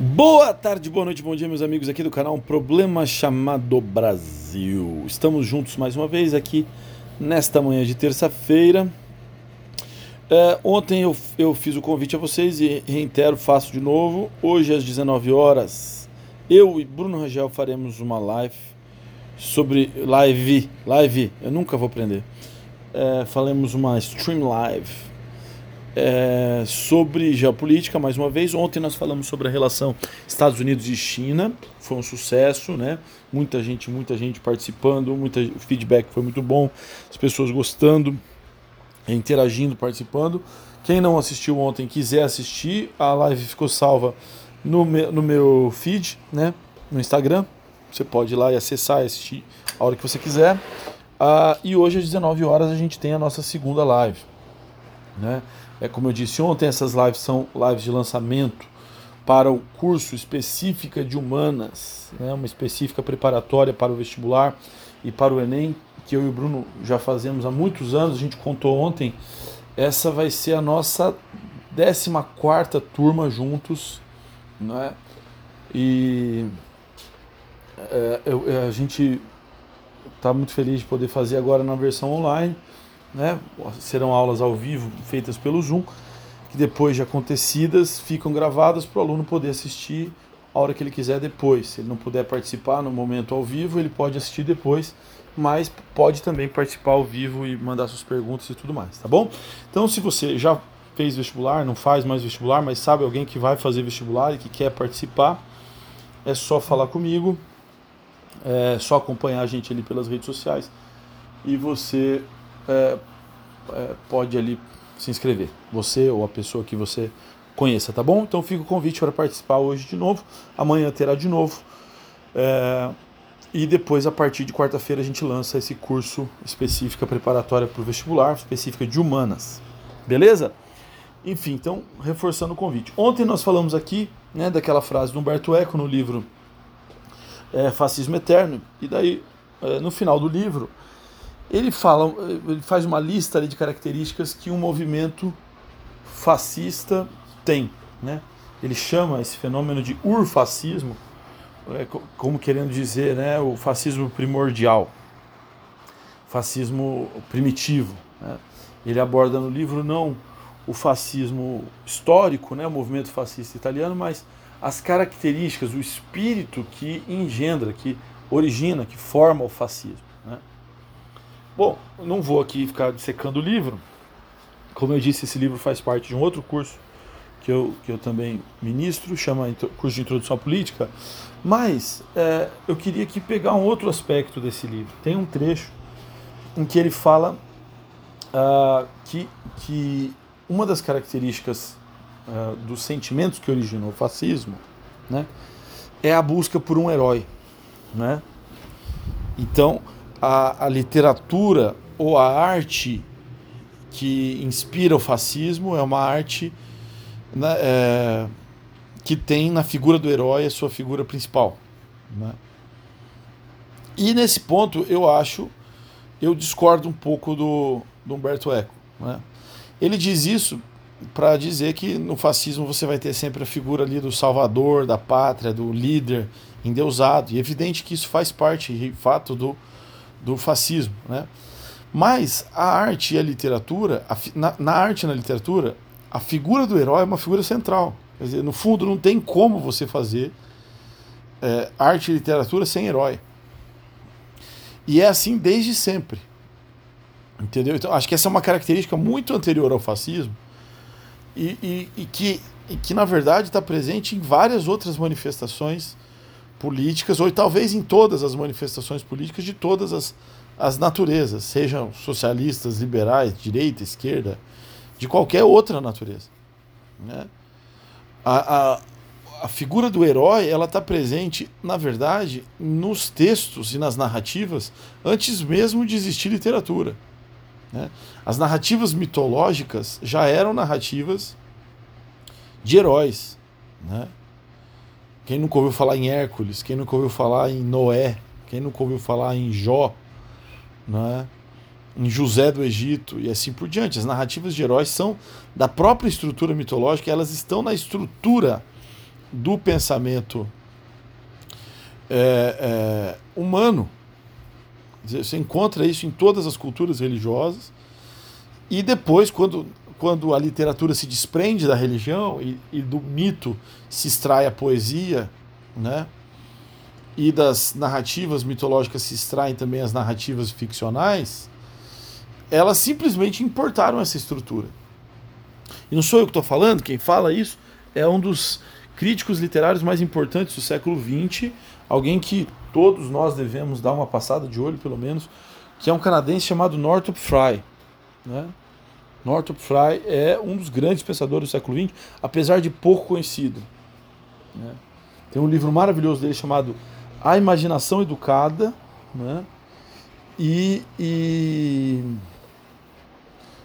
Boa tarde, boa noite, bom dia, meus amigos aqui do canal Um Problema Chamado Brasil. Estamos juntos mais uma vez aqui nesta manhã de terça-feira. É, ontem eu, eu fiz o convite a vocês e reitero, faço de novo. Hoje às 19 horas, eu e Bruno Rangel faremos uma live sobre live, live, eu nunca vou aprender. É, faremos uma stream live é, sobre geopolítica, mais uma vez. Ontem nós falamos sobre a relação Estados Unidos e China, foi um sucesso, né? Muita gente, muita gente participando, muita, o feedback foi muito bom, as pessoas gostando, interagindo, participando. Quem não assistiu ontem quiser assistir, a live ficou salva no meu, no meu feed, né? No Instagram. Você pode ir lá e acessar e assistir a hora que você quiser. Ah, e hoje às 19 horas a gente tem a nossa segunda live. Né? É como eu disse ontem, essas lives são lives de lançamento para o curso específica de humanas, né, uma específica preparatória para o vestibular e para o Enem, que eu e o Bruno já fazemos há muitos anos, a gente contou ontem. Essa vai ser a nossa 14 turma juntos, né? E é, eu, a gente está muito feliz de poder fazer agora na versão online né? Serão aulas ao vivo feitas pelo Zoom, que depois de acontecidas ficam gravadas para o aluno poder assistir a hora que ele quiser depois. Se ele não puder participar no momento ao vivo, ele pode assistir depois, mas pode também participar ao vivo e mandar suas perguntas e tudo mais, tá bom? Então, se você já fez vestibular, não faz mais vestibular, mas sabe alguém que vai fazer vestibular e que quer participar, é só falar comigo, é só acompanhar a gente ali pelas redes sociais e você é, é, pode ali se inscrever. Você ou a pessoa que você conheça, tá bom? Então fica o convite para participar hoje de novo. Amanhã terá de novo. É, e depois, a partir de quarta-feira, a gente lança esse curso específica preparatória para o vestibular, específica de humanas. Beleza? Enfim, então, reforçando o convite. Ontem nós falamos aqui né, daquela frase do Humberto Eco no livro é, Fascismo Eterno, e daí, é, no final do livro, ele fala, ele faz uma lista de características que um movimento fascista tem, né? Ele chama esse fenômeno de urfascismo, é, como querendo dizer, né, o fascismo primordial, fascismo primitivo. Né? Ele aborda no livro não o fascismo histórico, né, o movimento fascista italiano, mas as características, o espírito que engendra, que origina, que forma o fascismo. Bom, não vou aqui ficar secando o livro. Como eu disse, esse livro faz parte de um outro curso que eu, que eu também ministro, chama Curso de Introdução à Política. Mas é, eu queria aqui pegar um outro aspecto desse livro. Tem um trecho em que ele fala uh, que, que uma das características uh, dos sentimentos que originou o fascismo né, é a busca por um herói. Né? Então, a, a literatura ou a arte que inspira o fascismo é uma arte né, é, que tem na figura do herói a sua figura principal. Né? E nesse ponto eu acho, eu discordo um pouco do, do Humberto Eco. Né? Ele diz isso para dizer que no fascismo você vai ter sempre a figura ali do salvador, da pátria, do líder endeusado. E é evidente que isso faz parte, de fato, do, do fascismo. Né? Mas a arte e a literatura, a, na, na, arte e na literatura, a figura do herói é uma figura central. Quer dizer, no fundo, não tem como você fazer é, arte e literatura sem herói. E é assim desde sempre. Entendeu? Então, acho que essa é uma característica muito anterior ao fascismo e, e, e que, e que, na verdade, está presente em várias outras manifestações políticas, ou talvez em todas as manifestações políticas de todas as, as naturezas, sejam socialistas, liberais, direita, esquerda, de qualquer outra natureza. Né? A, a, a figura do herói ela está presente, na verdade, nos textos e nas narrativas antes mesmo de existir literatura. Né? As narrativas mitológicas já eram narrativas de heróis. Né? Quem nunca ouviu falar em Hércules? Quem nunca ouviu falar em Noé? Quem nunca ouviu falar em Jó? Né? Em José do Egito e assim por diante. As narrativas de heróis são da própria estrutura mitológica, elas estão na estrutura do pensamento é, é, humano. Você encontra isso em todas as culturas religiosas. E depois, quando, quando a literatura se desprende da religião e, e do mito se extrai a poesia, né? e das narrativas mitológicas se extraem também as narrativas ficcionais, elas simplesmente importaram essa estrutura. E não sou eu que estou falando, quem fala isso é um dos críticos literários mais importantes do século XX, alguém que todos nós devemos dar uma passada de olho, pelo menos, que é um canadense chamado Northrop Frye. Né? Northrop Frye é um dos grandes pensadores do século XX, apesar de pouco conhecido. Né? Tem um livro maravilhoso dele chamado a imaginação educada né? e, e,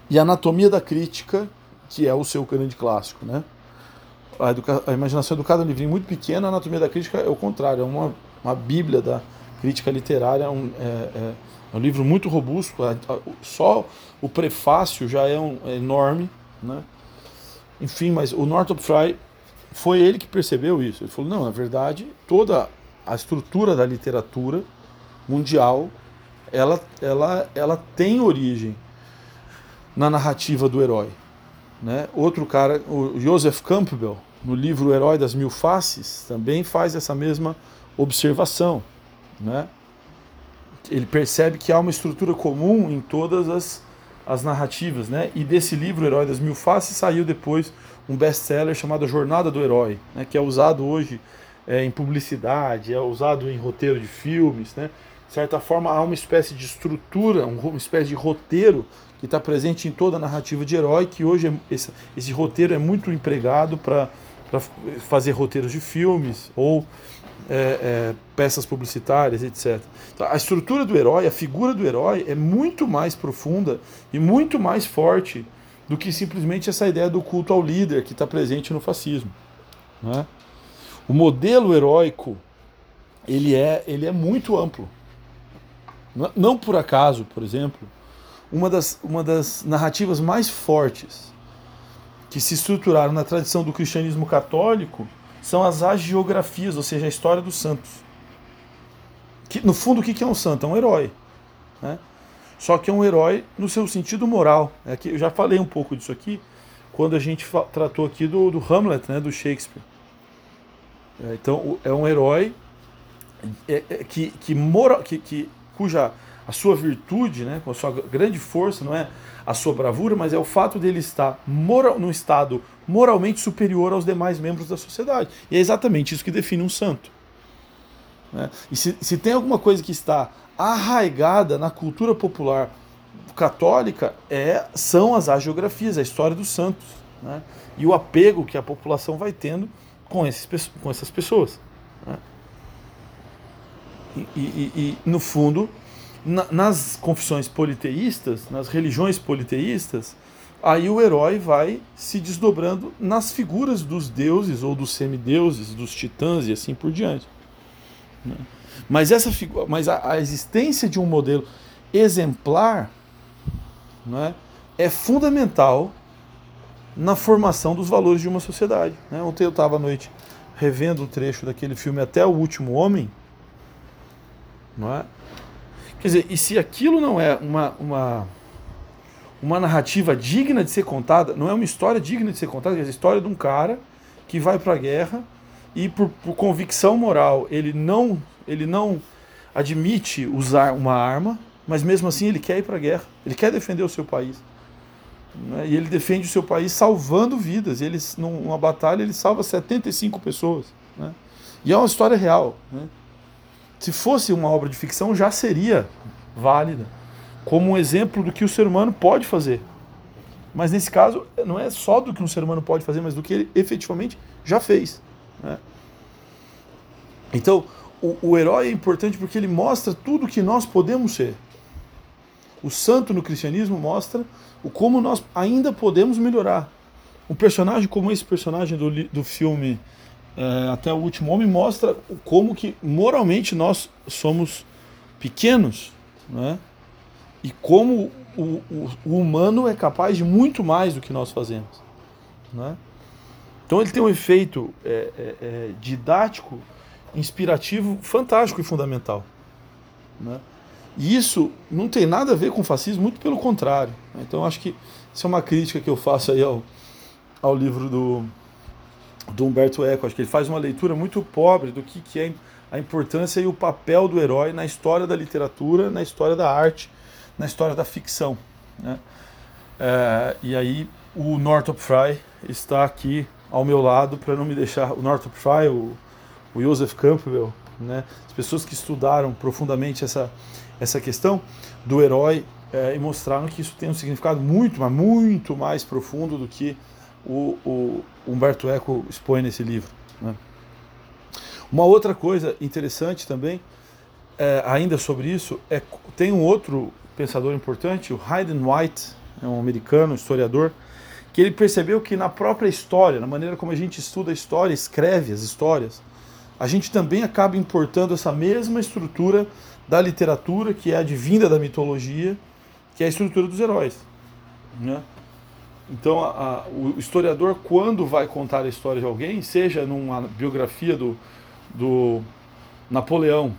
e anatomia da crítica, que é o seu grande clássico. Né? A, educa, a imaginação educada é um livrinho muito pequeno, a anatomia da crítica é o contrário, é uma, uma bíblia da crítica literária, um, é, é, é um livro muito robusto, só o prefácio já é, um, é enorme. Né? Enfim, mas o Northrop Frye foi ele que percebeu isso. Ele falou: não, na verdade, toda a estrutura da literatura mundial ela, ela, ela tem origem na narrativa do herói. Né? Outro cara, o Joseph Campbell, no livro O Herói das Mil Faces, também faz essa mesma observação. Né? Ele percebe que há uma estrutura comum em todas as, as narrativas. Né? E desse livro, Herói das Mil Faces, saiu depois um best-seller chamado Jornada do Herói, né? que é usado hoje é, em publicidade, é usado em roteiro de filmes, né? De certa forma, há uma espécie de estrutura, uma espécie de roteiro que está presente em toda a narrativa de herói, que hoje é, esse, esse roteiro é muito empregado para fazer roteiros de filmes ou é, é, peças publicitárias, etc. Então, a estrutura do herói, a figura do herói é muito mais profunda e muito mais forte do que simplesmente essa ideia do culto ao líder que está presente no fascismo. Né? O modelo heróico ele é, ele é muito amplo. Não por acaso, por exemplo, uma das, uma das narrativas mais fortes que se estruturaram na tradição do cristianismo católico são as agiografias, ou seja, a história dos santos. Que, no fundo, o que é um santo? É um herói. Né? Só que é um herói no seu sentido moral. É que eu já falei um pouco disso aqui quando a gente tratou aqui do, do Hamlet, né, do Shakespeare. É, então é um herói é, é, que, que, mora, que, que, cuja a sua virtude, né, com a sua grande força, não é a sua bravura, mas é o fato dele estar moral, num estado moralmente superior aos demais membros da sociedade. E é exatamente isso que define um santo. Né? E se, se tem alguma coisa que está arraigada na cultura popular católica, é, são as agiografias, a história dos santos. Né? E o apego que a população vai tendo com, esses, com essas pessoas. Né? E, e, e, no fundo, na, nas confissões politeístas, nas religiões politeístas, aí o herói vai se desdobrando nas figuras dos deuses ou dos semideuses, dos titãs e assim por diante. Né? Mas, essa, mas a, a, existência de um modelo exemplar né, é fundamental na formação dos valores de uma sociedade. Né? Ontem eu estava à noite revendo o trecho daquele filme Até o Último Homem. Não é? Quer dizer, e se aquilo não é uma, uma, uma narrativa digna de ser contada, não é uma história digna de ser contada, é a história de um cara que vai para a guerra e por, por convicção moral ele não, ele não admite usar uma arma, mas mesmo assim ele quer ir para a guerra, ele quer defender o seu país. Né? E ele defende o seu país salvando vidas. Ele, numa batalha ele salva 75 pessoas. Né? E é uma história real. Né? Se fosse uma obra de ficção, já seria válida como um exemplo do que o ser humano pode fazer. Mas nesse caso, não é só do que um ser humano pode fazer, mas do que ele efetivamente já fez. Né? Então, o, o herói é importante porque ele mostra tudo que nós podemos ser. O santo no cristianismo mostra o como nós ainda podemos melhorar. Um personagem como esse personagem do, do filme é, Até o Último Homem mostra como que moralmente nós somos pequenos, né? E como o, o, o humano é capaz de muito mais do que nós fazemos, né? Então ele tem um efeito é, é, é, didático, inspirativo, fantástico e fundamental. Né? E isso não tem nada a ver com fascismo, muito pelo contrário. Né? Então acho que isso é uma crítica que eu faço aí ao, ao livro do, do Humberto Eco. Acho que ele faz uma leitura muito pobre do que, que é a importância e o papel do herói na história da literatura, na história da arte, na história da ficção. Né? É, e aí o Northrop Frye está aqui ao meu lado para não me deixar. O Northrop Frye, o, o Joseph Campbell, né? as pessoas que estudaram profundamente essa, essa questão do herói é, e mostraram que isso tem um significado muito, mas muito mais profundo do que o, o Humberto Eco expõe nesse livro. Né? Uma outra coisa interessante também, é, ainda sobre isso, é tem um outro pensador importante, o Hayden White, é um americano, historiador, que ele percebeu que na própria história, na maneira como a gente estuda a história, escreve as histórias, a gente também acaba importando essa mesma estrutura da literatura, que é advinda da mitologia, que é a estrutura dos heróis. Né? Então, a, o historiador, quando vai contar a história de alguém, seja numa biografia do, do Napoleão,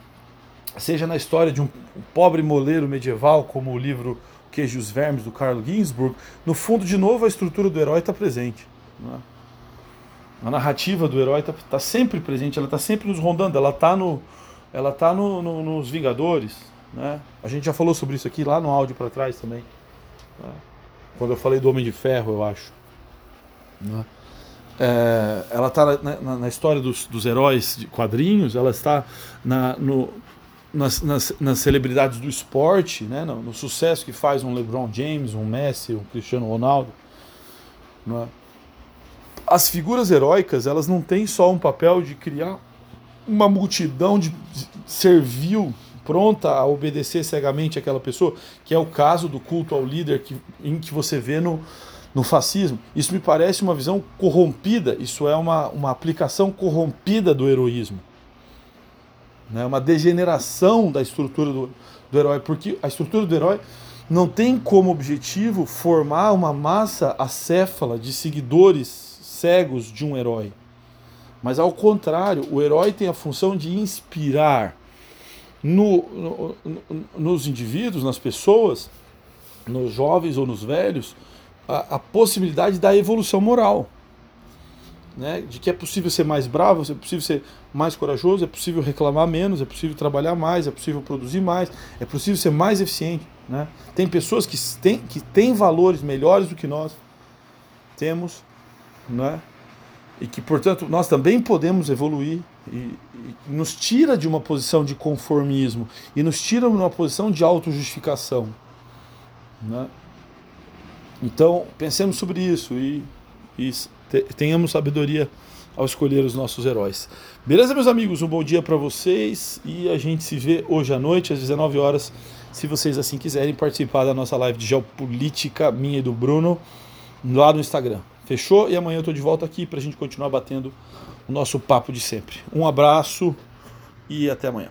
seja na história de um pobre moleiro medieval, como o livro Queijo e os Vermes, do Carlo Ginzburg, no fundo, de novo, a estrutura do herói está presente. Né? A narrativa do herói está tá sempre presente, ela está sempre nos rondando, ela está no, ela tá no, no, nos Vingadores. Né? A gente já falou sobre isso aqui lá no áudio para trás também. Né? Quando eu falei do Homem de Ferro, eu acho. Né? É, ela está na, na, na, história dos, dos heróis de quadrinhos, ela está na, no, nas, nas, nas, celebridades do esporte, né, no, no, sucesso que faz um LeBron James, um Messi, um Cristiano Ronaldo. É? As figuras heróicas, elas não têm só um papel de criar uma multidão de servil pronta a obedecer cegamente aquela pessoa, que é o caso do culto ao líder que, em que você vê no, no fascismo. Isso me parece uma visão corrompida, isso é uma, uma aplicação corrompida do heroísmo né? uma degeneração da estrutura do, do herói, porque a estrutura do herói não tem como objetivo formar uma massa acéfala de seguidores cegos de um herói. Mas ao contrário, o herói tem a função de inspirar no, no, nos indivíduos, nas pessoas, nos jovens ou nos velhos, a, a possibilidade da evolução moral né, de que é possível ser mais bravo, é possível ser mais corajoso, é possível reclamar menos, é possível trabalhar mais, é possível produzir mais, é possível ser mais eficiente. Né? Tem pessoas que têm, que têm valores melhores do que nós temos, né? e que, portanto, nós também podemos evoluir e, e nos tira de uma posição de conformismo e nos tira de uma posição de autojustificação. Né? Então, pensemos sobre isso e, e tenhamos sabedoria ao escolher os nossos heróis. Beleza, meus amigos? Um bom dia para vocês e a gente se vê hoje à noite, às 19 horas, se vocês assim quiserem participar da nossa live de geopolítica, minha e do Bruno, lá no Instagram. Fechou? E amanhã eu tô de volta aqui para a gente continuar batendo o nosso papo de sempre. Um abraço e até amanhã.